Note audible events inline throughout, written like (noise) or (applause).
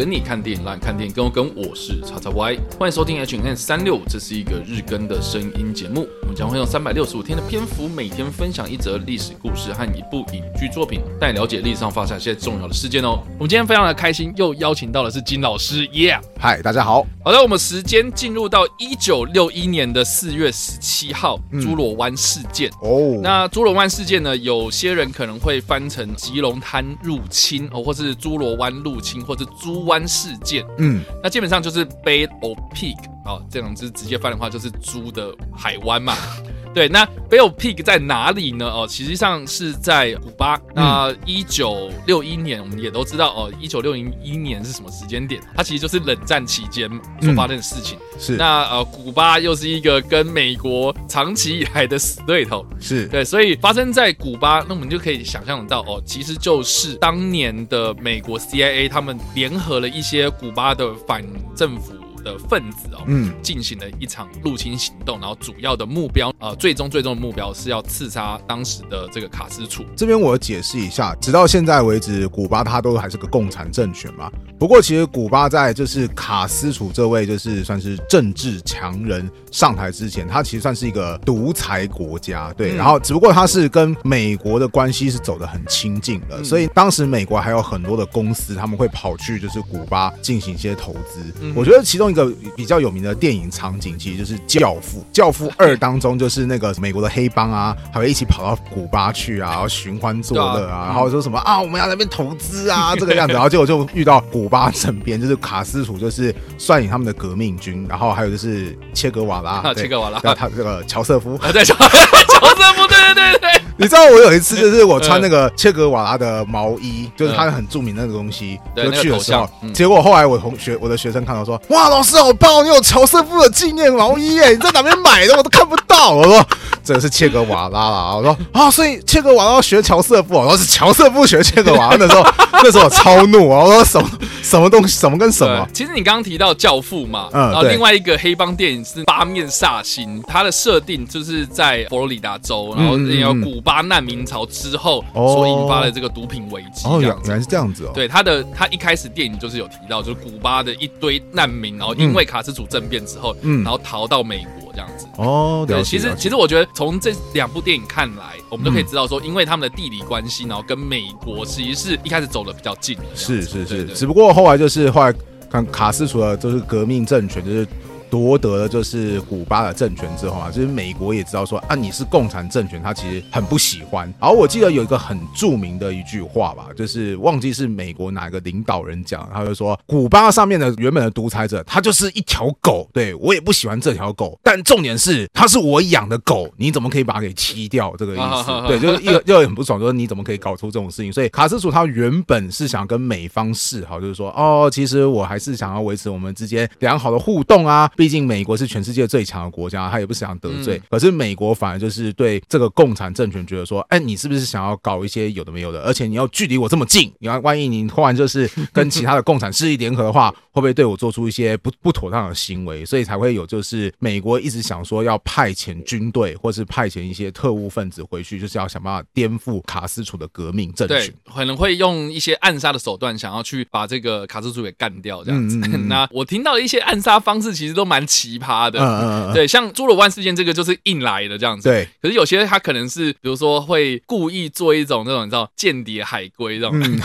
跟你看电影，让你看电影跟我跟。我是叉叉 Y，欢迎收听 H N 三六五，这是一个日更的声音节目。我们将会用三百六十五天的篇幅，每天分享一则历史故事和一部影剧作品，带你了解历史上发生一些重要的事件哦。我们今天非常的开心，又邀请到的是金老师，耶！嗨，大家好。好的，我们时间进入到一九六一年的四月十七号，侏罗湾事件。哦，那侏罗湾事件呢？有些人可能会翻成吉隆滩入侵哦，或是侏罗湾入侵，或是猪湾事件。嗯，那基本上就是 Bay of Pig 啊，这样子直接翻的话就是猪的海湾嘛。对，那 of Pig 在哪里呢？哦，实际上是在古巴。那一九六一年，我们也都知道哦，一九六零一年是什么时间点？它其实就是冷战期间所发生的事情。嗯、是，那呃，古巴又是一个跟美国长期以来的死对头。是对，所以发生在古巴，那我们就可以想象得到哦，其实就是当年的美国 CIA 他们联合了一些古巴的反政府。的分子哦，嗯，进行了一场入侵行动，然后主要的目标，呃，最终最终的目标是要刺杀当时的这个卡斯楚。这边我解释一下，直到现在为止，古巴它都还是个共产政权嘛。不过其实古巴在就是卡斯楚这位就是算是政治强人上台之前，他其实算是一个独裁国家，对。嗯、然后只不过他是跟美国的关系是走得很亲近的，嗯、所以当时美国还有很多的公司他们会跑去就是古巴进行一些投资。嗯、我觉得其中。一个比较有名的电影场景，其实就是《教父》。《教父二》(laughs) 当中，就是那个美国的黑帮啊，还会一起跑到古巴去啊，然后寻欢作乐啊，然后说什么啊，我们要在那边投资啊，(laughs) 这个样子，然后结果就遇到古巴这边，就是卡斯楚，就是率领他们的革命军，然后还有就是切格瓦拉，(laughs) 切格瓦拉，他这个乔瑟夫，对，乔瑟夫，对对对对。你知道我有一次就是我穿那个切格瓦拉的毛衣，就是他很著名那个东西，就去的时候，结果后来我同学我的学生看到说，哇，老师好棒，你有乔瑟夫的纪念毛衣耶，你在哪边买的？我都看不到。我说这个是切格瓦拉啦，我说啊，所以切格瓦拉要学乔瑟夫，我说是乔瑟夫学切格瓦拉。那时候 (laughs) 那时候我超怒啊，我说什么什么东西，什么跟什么？其实你刚刚提到教父嘛，嗯，然后另外一个黑帮电影是八面煞星，它的设定就是在佛罗里达州，然后也有古巴。巴难民潮之后所引发的这个毒品危机哦，原来是这样子哦。对，他的他一开始电影就是有提到，就是古巴的一堆难民，然后因为卡斯楚政变之后，嗯，然后逃到美国这样子。哦，对，其实其实我觉得从这两部电影看来，我们都可以知道说，因为他们的地理关系，然后跟美国其实是一开始走的比较近。是是是，只不过后来就是后来看卡斯除了就是革命政权就是。夺得了就是古巴的政权之后啊，就是美国也知道说啊，你是共产政权，他其实很不喜欢。然后我记得有一个很著名的一句话吧，就是忘记是美国哪个领导人讲，他就说古巴上面的原本的独裁者，他就是一条狗，对，我也不喜欢这条狗，但重点是他是我养的狗，你怎么可以把它给踢掉？这个意思，对，就是又又很不爽，说你怎么可以搞出这种事情？所以卡斯楚他原本是想跟美方示好，就是说哦，其实我还是想要维持我们之间良好的互动啊。毕竟美国是全世界最强的国家，他也不想得罪。嗯、可是美国反而就是对这个共产政权觉得说，哎，你是不是想要搞一些有的没有的？而且你要距离我这么近，你要万一你突然就是跟其他的共产势力联合的话，会不会对我做出一些不不妥当的行为？所以才会有就是美国一直想说要派遣军队，或是派遣一些特务分子回去，就是要想办法颠覆卡斯楚的革命政权。可能会用一些暗杀的手段，想要去把这个卡斯楚给干掉这样子。那我听到的一些暗杀方式，其实都蛮奇。葩的，嗯嗯嗯，对，像朱罗湾事件这个就是硬来的这样子，对。可是有些他可能是，比如说会故意做一种那种你知道间谍海龟这种，嗯、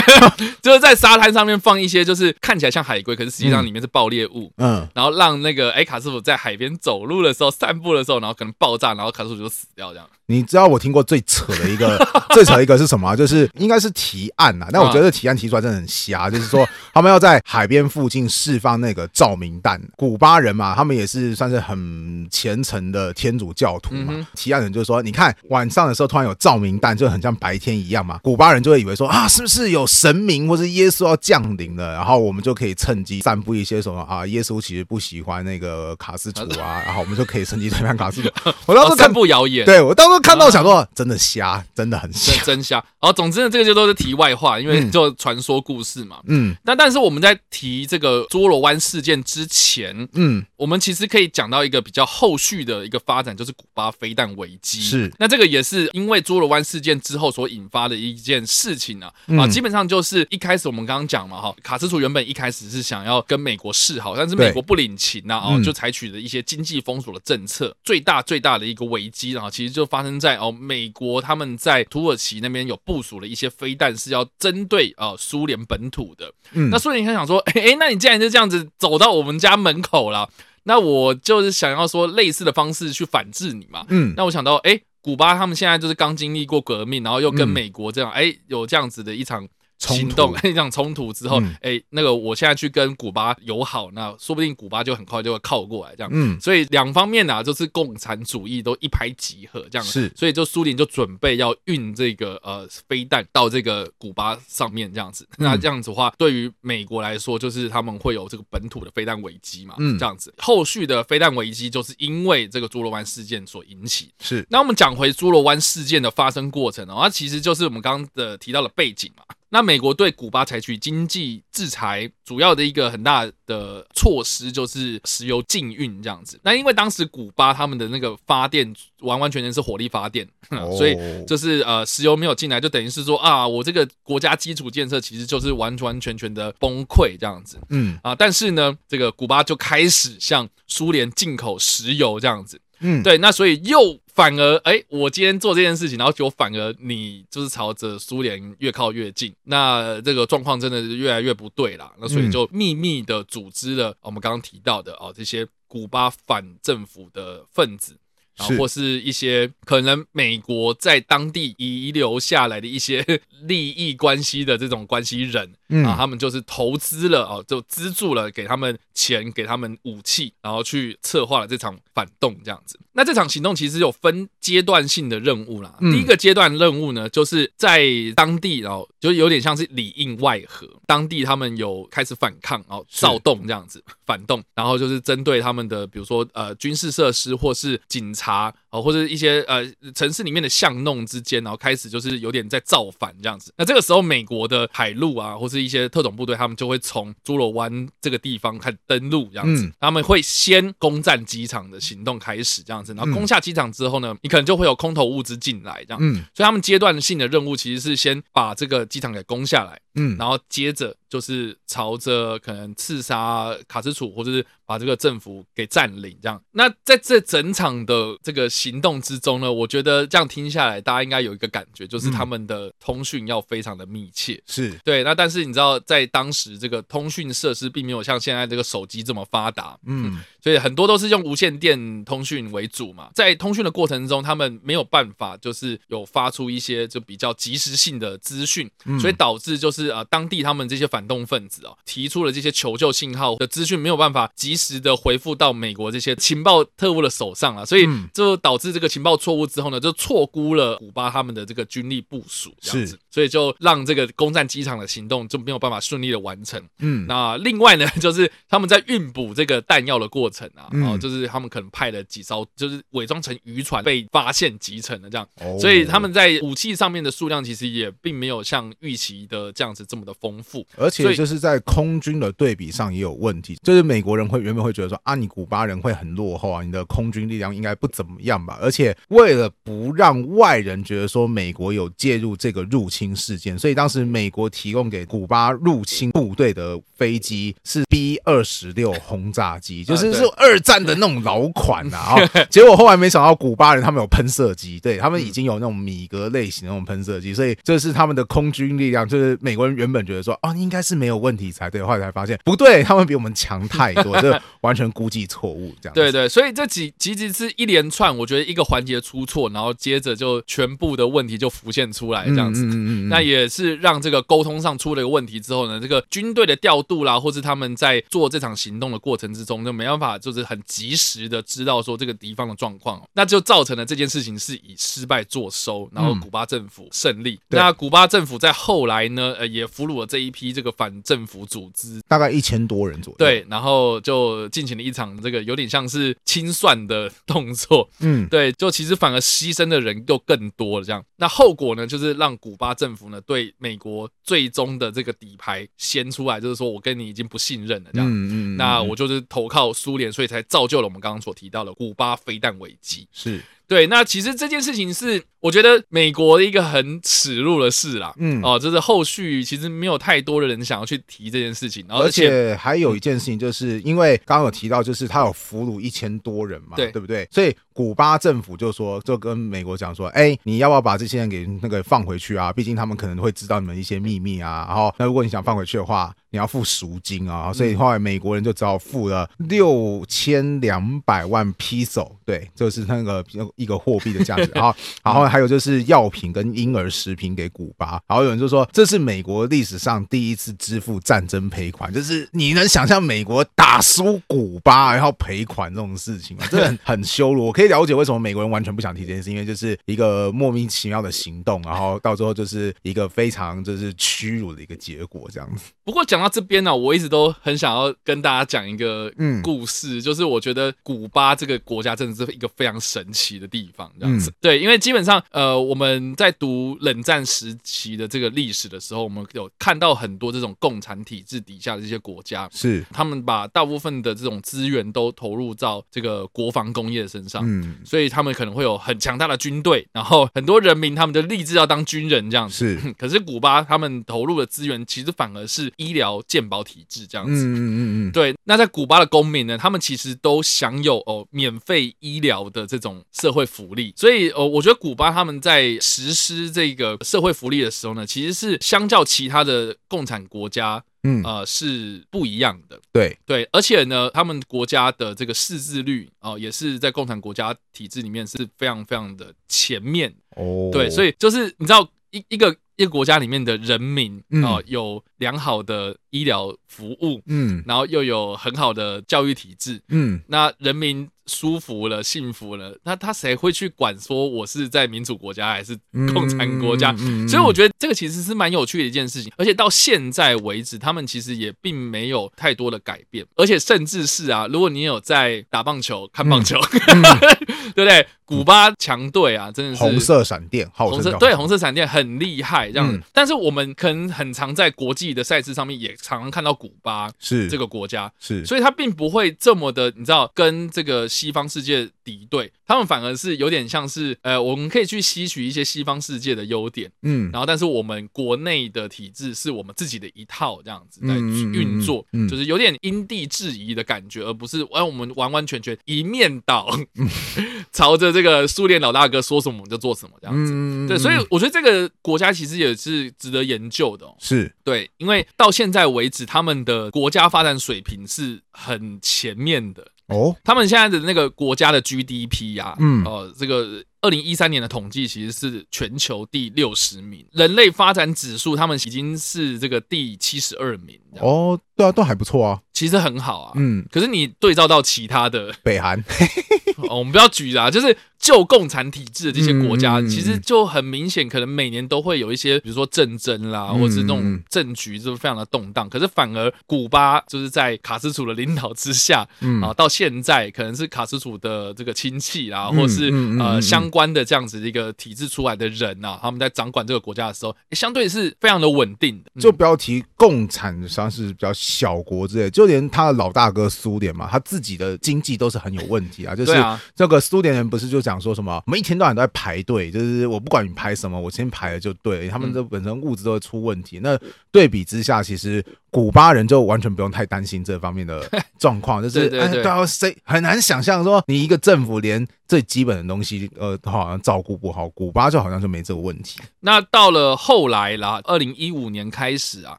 (laughs) 就是在沙滩上面放一些就是看起来像海龟，可是实际上里面是爆裂物，嗯，然后让那个哎、欸、卡师傅在海边走路的时候、散步的时候，然后可能爆炸，然后卡师傅就死掉这样。你知道我听过最扯的一个 (laughs) 最扯的一个是什么？就是应该是提案呐，但我觉得这提案提出来真的很瞎，(laughs) 就是说他们要在海边附近释放那个照明弹，古巴人嘛。他们也是算是很虔诚的天主教徒嘛。嗯、提案人就是说，你看晚上的时候突然有照明弹，就很像白天一样嘛。古巴人就会以为说啊，是不是有神明或是耶稣要降临了？然后我们就可以趁机散布一些什么啊，耶稣其实不喜欢那个卡斯楚啊，(laughs) 然后我们就可以趁机推翻卡斯楚。我当时 (laughs) 散布谣言，对我当时看到想说，真的瞎，真的很瞎，真瞎。好总之呢，这个就都是题外话，因为就传说故事嘛。嗯，那但是我们在提这个猪罗湾事件之前，嗯，我们其实可以讲到一个比较后续的一个发展，就是古巴飞弹危机。是，那这个也是因为猪罗湾事件之后所引发的一件事情啊。啊，基本上就是一开始我们刚刚讲嘛，哈，卡斯楚原本一开始是想要跟美国示好，但是美国不领情呐，哦，就采取了一些经济封锁的政策。最大最大的一个危机啊，其实就发生在哦，美国他们在土耳其那边有部署了一些飞弹，是要针对啊苏联本土的。嗯，那苏联想想说，哎哎，那你既然就这样子走到我们家门口了，那我就是想要说类似的方式去反制你嘛。嗯，那我想到，哎，古巴他们现在就是刚经历过革命，然后又跟美国这样，哎，有这样子的一场。行动 (laughs) 一场冲突之后，哎、嗯，那个我现在去跟古巴友好，那说不定古巴就很快就会靠过来，这样。嗯，所以两方面呢，就是共产主义都一拍即合，这样。是，所以就苏联就准备要运这个呃飞弹到这个古巴上面，这样子。那这样子的话，对于美国来说，就是他们会有这个本土的飞弹危机嘛。嗯，这样子。后续的飞弹危机就是因为这个猪罗湾事件所引起。是。那我们讲回猪罗湾事件的发生过程哦，它其实就是我们刚刚的提到的背景嘛。那美国对古巴采取经济制裁，主要的一个很大的措施就是石油禁运这样子。那因为当时古巴他们的那个发电完完全全是火力发电，(laughs) 所以就是呃石油没有进来，就等于是说啊，我这个国家基础建设其实就是完完全全的崩溃这样子。嗯啊，但是呢，这个古巴就开始向苏联进口石油这样子。嗯，对，那所以又反而，哎，我今天做这件事情，然后就反而你就是朝着苏联越靠越近，那这个状况真的是越来越不对啦。那所以就秘密的组织了我们刚刚提到的哦，这些古巴反政府的分子。然后或是一些可能美国在当地遗留下来的一些 (laughs) 利益关系的这种关系人，嗯，啊，他们就是投资了哦，就资助了，给他们钱，给他们武器，然后去策划了这场反动这样子。那这场行动其实有分阶段性的任务啦。第一个阶段任务呢，就是在当地，然后就有点像是里应外合，当地他们有开始反抗，然后躁动这样子反动，然后就是针对他们的，比如说呃军事设施或是警察。啊，或者一些呃城市里面的巷弄之间，然后开始就是有点在造反这样子。那这个时候，美国的海陆啊，或是一些特种部队，他们就会从猪罗湾这个地方开始登陆这样子。他们会先攻占机场的行动开始这样子，然后攻下机场之后呢，你可能就会有空投物资进来这样。嗯，所以他们阶段性的任务其实是先把这个机场给攻下来。嗯，然后接着就是朝着可能刺杀卡斯楚，或者是把这个政府给占领这样。那在这整场的这个行动之中呢，我觉得这样听下来，大家应该有一个感觉，就是他们的通讯要非常的密切。是对。那但是你知道，在当时这个通讯设施并没有像现在这个手机这么发达。嗯。所以很多都是用无线电通讯为主嘛，在通讯的过程中，他们没有办法就是有发出一些就比较及时性的资讯，所以导致就是。是啊，当地他们这些反动分子啊，提出了这些求救信号的资讯没有办法及时的回复到美国这些情报特务的手上啊，所以就导致这个情报错误之后呢，就错估了古巴他们的这个军力部署这样子，所以就让这个攻占机场的行动就没有办法顺利的完成。嗯，那另外呢，(laughs) 就是他们在运补这个弹药的过程啊，哦，就是他们可能派了几艘，就是伪装成渔船被发现集成了这样，所以他们在武器上面的数量其实也并没有像预期的这样。样子这么的丰富，而且就是在空军的对比上也有问题。就是美国人会原本会觉得说啊，你古巴人会很落后啊，你的空军力量应该不怎么样吧？而且为了不让外人觉得说美国有介入这个入侵事件，所以当时美国提供给古巴入侵部队的飞机是 B 二十六轰炸机，就是是二战的那种老款啊。(laughs) 结果后来没想到古巴人他们有喷射机，对他们已经有那种米格类型的那种喷射机，所以这是他们的空军力量，就是美。我原本觉得说啊，应该是没有问题才对，后来才发现不对，他们比我们强太多，这完全估计错误。这样对对，所以这几其实是一连串，我觉得一个环节出错，然后接着就全部的问题就浮现出来，这样子嗯嗯。那也是让这个沟通上出了一个问题之后呢，这个军队的调度啦，或是他们在做这场行动的过程之中，就没办法就是很及时的知道说这个敌方的状况，(laughs) 那就造成了这件事情是以失败作收，然后古巴政府胜利。那古巴政府在后来呢，呃。也俘虏了这一批这个反政府组织，大概一千多人左右。对，然后就进行了一场这个有点像是清算的动作。嗯，对，就其实反而牺牲的人又更多了。这样，那后果呢，就是让古巴政府呢对美国最终的这个底牌掀出来，就是说我跟你已经不信任了。这样，嗯嗯，那我就是投靠苏联，所以才造就了我们刚刚所提到的古巴飞弹危机。是。对，那其实这件事情是我觉得美国的一个很耻辱的事啦，嗯，哦，就是后续其实没有太多的人想要去提这件事情，而且还有一件事情，就是因为刚刚有提到，就是他有俘虏一千多人嘛，对，对不对？所以古巴政府就说，就跟美国讲说，哎，你要不要把这些人给那个放回去啊？毕竟他们可能会知道你们一些秘密啊。然后，那如果你想放回去的话，你要付赎金啊。所以后来美国人就只好付了六千两百万披索，对，就是那个。一个货币的价值，(laughs) 然后，然后还有就是药品跟婴儿食品给古巴，然后有人就说这是美国历史上第一次支付战争赔款，就是你能想象美国打输古巴然后赔款这种事情吗？这很 (laughs) 很羞辱。我可以了解为什么美国人完全不想提这件事，因为就是一个莫名其妙的行动，然后到最后就是一个非常就是屈辱的一个结果这样子。不过讲到这边呢，我一直都很想要跟大家讲一个嗯。故事，嗯，就是我觉得古巴这个国家真的是一个非常神奇的地方，这样子。嗯、对，因为基本上，呃，我们在读冷战时期的这个历史的时候，我们有看到很多这种共产体制底下的这些国家，是。他们把大部分的这种资源都投入到这个国防工业身上，嗯，所以他们可能会有很强大的军队，然后很多人民他们就立志要当军人这样子。是，(laughs) 可是古巴他们投入的资源其实反而是医疗健保体制这样子。嗯嗯嗯嗯，对。那在古巴的公民呢，他们其实都享有哦免费医疗的这种社会福利，所以哦，我觉得古巴他们在实施这个社会福利的时候呢，其实是相较其他的共产国家，嗯呃是不一样的。对对，而且呢，他们国家的这个识字率哦，也是在共产国家体制里面是非常非常的前面哦。对，所以就是你知道一一个一个国家里面的人民哦，有良好的医疗服务，嗯，然后又有很好的教育体制，嗯，那人民。舒服了，幸福了，那他谁会去管说我是在民主国家还是共产国家？嗯嗯嗯、所以我觉得这个其实是蛮有趣的一件事情，而且到现在为止，他们其实也并没有太多的改变，而且甚至是啊，如果你有在打棒球、看棒球，(laughs) 对不对？古巴强队啊，真的是红色闪电，红色对红色闪电很厉害，这样。嗯、但是我们可能很常在国际的赛事上面也常常看到古巴是这个国家，是，所以他并不会这么的，你知道，跟这个西方世界敌对，他们反而是有点像是，呃，我们可以去吸取一些西方世界的优点，嗯，然后但是我们国内的体制是我们自己的一套这样子来运作，嗯嗯嗯嗯、就是有点因地制宜的感觉，而不是哎我们完完全全一面倒，嗯、(laughs) 朝着这个。这个苏联老大哥说什么我们就做什么，这样子。嗯、对，所以我觉得这个国家其实也是值得研究的、哦。是对，因为到现在为止，他们的国家发展水平是很前面的哦。他们现在的那个国家的 GDP 呀、啊，嗯，哦、呃，这个二零一三年的统计其实是全球第六十名，人类发展指数他们已经是这个第七十二名。哦，对啊，都还不错啊，其实很好啊。嗯，可是你对照到其他的北韩，(laughs) 哦，我们不要举啦，就是。旧共产体制的这些国家，嗯、其实就很明显，可能每年都会有一些，比如说战争啦，嗯、或者是那种政局，就是非常的动荡。可是反而古巴就是在卡斯楚的领导之下，嗯、啊，到现在可能是卡斯楚的这个亲戚啦，或是呃相关的这样子的一个体制出来的人呐、啊，他们在掌管这个国家的时候，相对是非常的稳定的。就不要提共产实际上是比较小国之类，就连他的老大哥苏联嘛，他自己的经济都是很有问题啊。就是这个苏联人不是就讲。说什么？我们一天到晚都在排队，就是我不管你排什么，我先排了就对。他们这本身物资都会出问题。那对比之下，其实古巴人就完全不用太担心这方面的 (laughs) 状况。就是对对对，谁很难想象说你一个政府连最基本的东西呃好像照顾不好，古巴就好像就没这个问题。那到了后来啦，二零一五年开始啊，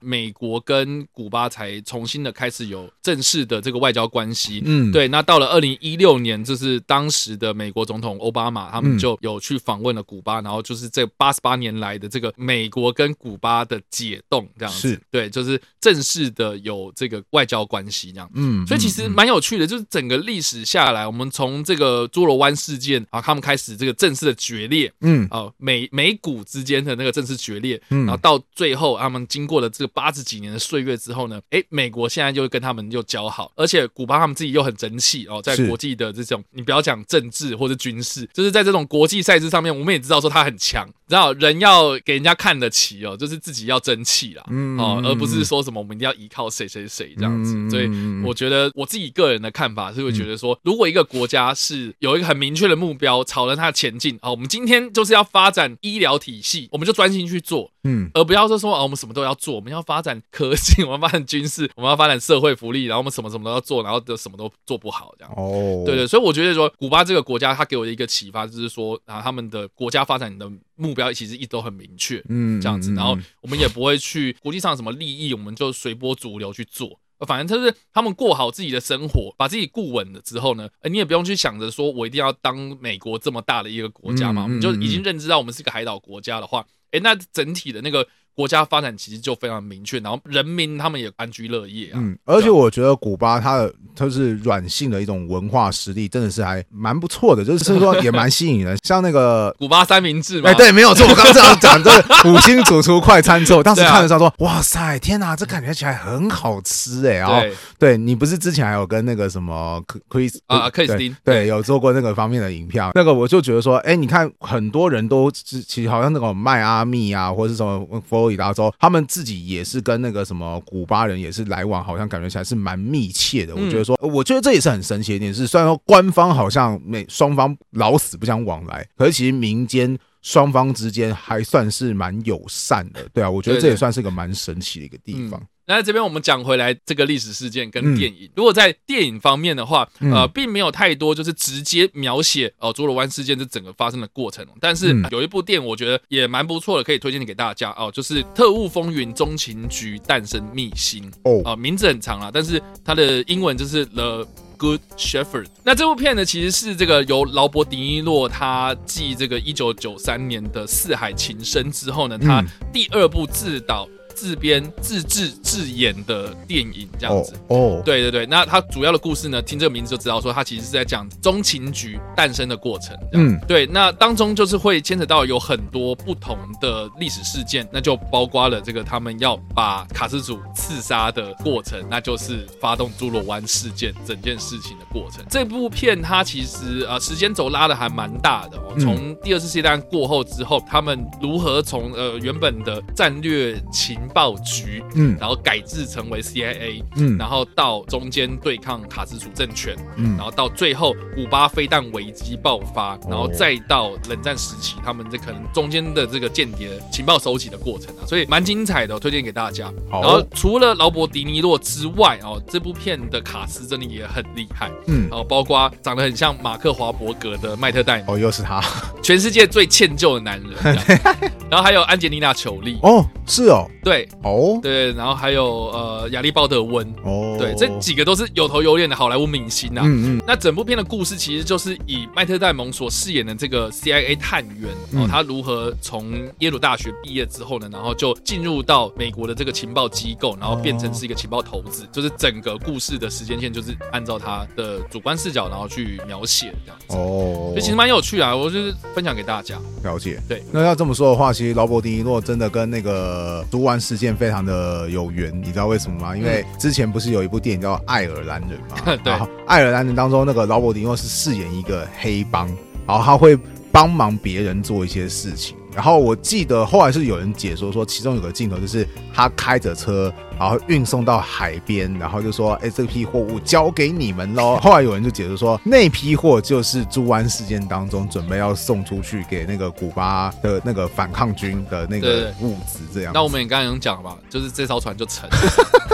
美国跟古巴才重新的开始有正式的这个外交关系。嗯，对。那到了二零一六年，就是当时的美国总统奥巴马，他们就有去访问了古巴，然后就是这八十八年来的这个美国跟古巴的解冻这样子，是。对，就是正式的有这个外交关系这样，嗯，所以其实蛮有趣的，就是整个历史下来，我们从这个侏罗湾事件啊，他们开始这个正式的决裂，嗯，哦，美美股之间的那个正式决裂，嗯，然后到最后他们经过了这个八十几年的岁月之后呢，哎，美国现在就跟他们又交好，而且古巴他们自己又很争气哦，在国际的这种，你不要讲政治或者军事，就是在这种国际赛事上面，我们也知道说他很强，知道人要给人家看得起哦，就是自己要争气啦，嗯，哦，而不是说什么我们一定要依靠谁谁谁这样子，所以我觉得我自己个人的看法是会觉得说，如果一个国家是有一个很明确的目标，朝着它前进，哦，我们今天就是要发展医疗体系，我们就专心去做，嗯，而不要说说啊，我们什么都要做，我们要发展科技，我们要发展军事，我们要发展社会福利，然后我们什么什么都要做，然后都什么都做不好这样，哦，对对，所以我觉得说，古巴这个国家，它给我的一个启发就是说，啊，他们的国家发展的目标其实一直都很明确，嗯，这样子，然后我们也不会去国际上什么利益，我们就随波逐流去做。反正就是他们过好自己的生活，把自己顾稳了之后呢，你也不用去想着说我一定要当美国这么大的一个国家嘛，我们就已经认知到我们是个海岛国家的话，哎，那整体的那个。国家发展其实就非常明确，然后人民他们也安居乐业啊。嗯，而且我觉得古巴它的它是软性的一种文化实力，真的是还蛮不错的，就是说也蛮吸引人。(laughs) 像那个古巴三明治嘛，哎，对，没有错，我刚刚这样讲，这个五星主厨快餐之后，(laughs) 当时看的时候说，哇塞，天哪，这感觉起来很好吃哎。然后，对你不是之前还有跟那个什么克克里斯啊克里斯汀对有做过那个方面的影片，那个我就觉得说，哎，你看很多人都其实好像那种迈阿密啊，或者是什么佛罗里达州，他们自己也是跟那个什么古巴人也是来往，好像感觉起来是蛮密切的。我觉得说，我觉得这也是很神奇的一点，是虽然说官方好像每双方老死不相往来，可是其实民间双方之间还算是蛮友善的。对啊，我觉得这也算是个蛮神奇的一个地方。那这边我们讲回来这个历史事件跟电影，如果在电影方面的话，呃，并没有太多就是直接描写哦侏罗湾事件这整个发生的过程。但是有一部电影我觉得也蛮不错的，可以推荐给大家哦，就是《特务风云：中情局诞生秘辛》哦，啊，名字很长啊，但是它的英文就是 The Good Shepherd。那这部片呢，其实是这个由劳勃·迪尼洛他继这个一九九三年的《四海情深》之后呢，他第二部自导。自编、自制、自演的电影这样子。哦，对对对，那它主要的故事呢，听这个名字就知道说，它其实是在讲中情局诞生的过程。嗯，对，那当中就是会牵扯到有很多不同的历史事件，那就包括了这个他们要把卡斯祖刺杀的过程，那就是发动侏罗湾事件整件事情的过程。这部片它其实呃时间轴拉的还蛮大的哦，从第二次世界大战过后之后，他们如何从呃原本的战略情报局，嗯，然后改制成为 CIA，嗯，然后到中间对抗卡斯楚政权，嗯，然后到最后古巴飞弹危机爆发，然后再到冷战时期，他们这可能中间的这个间谍情报收集的过程啊，所以蛮精彩的，推荐给大家。然后除了劳勃迪尼洛之外哦，这部片的卡斯真的也很厉害，嗯，然后包括长得很像马克华伯格的麦特戴蒙，哦，又是他，全世界最歉疚的男人，(laughs) 然后还有安吉丽娜裘丽，哦，是哦，对。哦，对，然后还有呃，亚历鲍德温，哦，对，这几个都是有头有脸的好莱坞明星啊。嗯嗯。那整部片的故事其实就是以麦特戴蒙所饰演的这个 CIA 探员哦，他如何从耶鲁大学毕业之后呢，然后就进入到美国的这个情报机构，然后变成是一个情报头子，就是整个故事的时间线就是按照他的主观视角，然后去描写这样子。哦，所以其实蛮有趣啊，我就是分享给大家。了解。对，那要这么说的话，其实劳勃迪尼洛真的跟那个猪湾事件非常的有缘，你知道为什么吗？因为之前不是有一部电影叫《爱尔兰人》吗？(laughs) 对，《爱尔兰人》当中那个劳勃迪诺是饰演一个黑帮，然后他会帮忙别人做一些事情。然后我记得后来是有人解说说，其中有个镜头就是他开着车，然后运送到海边，然后就说：“哎，这批货物交给你们喽。(laughs) ”后来有人就解释说，那批货就是猪湾事件当中准备要送出去给那个古巴的那个反抗军的那个物资，这样。那我们也刚刚有讲了嘛，就是这艘船就沉了。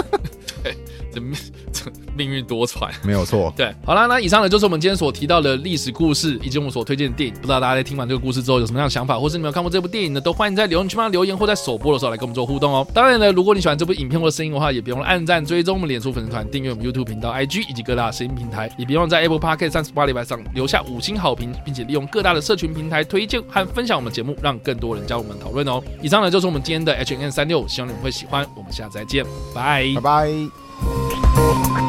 (laughs) 对，这命运多舛，没有错。(laughs) 对，好啦，那以上呢就是我们今天所提到的历史故事，以及我们所推荐的电影。不知道大家在听完这个故事之后有什么样的想法，或是你们有看过这部电影呢？都欢迎在留言区帮留言，或在首播的时候来跟我们做互动哦。当然呢，如果你喜欢这部影片或者声音的话，也别忘了按赞、追踪我们脸书粉丝团、订阅我们 YouTube 频道、IG 以及各大声音平台，也别忘在 Apple Podcast 三十八礼拜上留下五星好评，并且利用各大的社群平台推荐和分享我们节目，让更多人加入我们讨论哦。以上呢就是我们今天的 H N 365，希望你们会喜欢。我们下次再见，拜拜拜。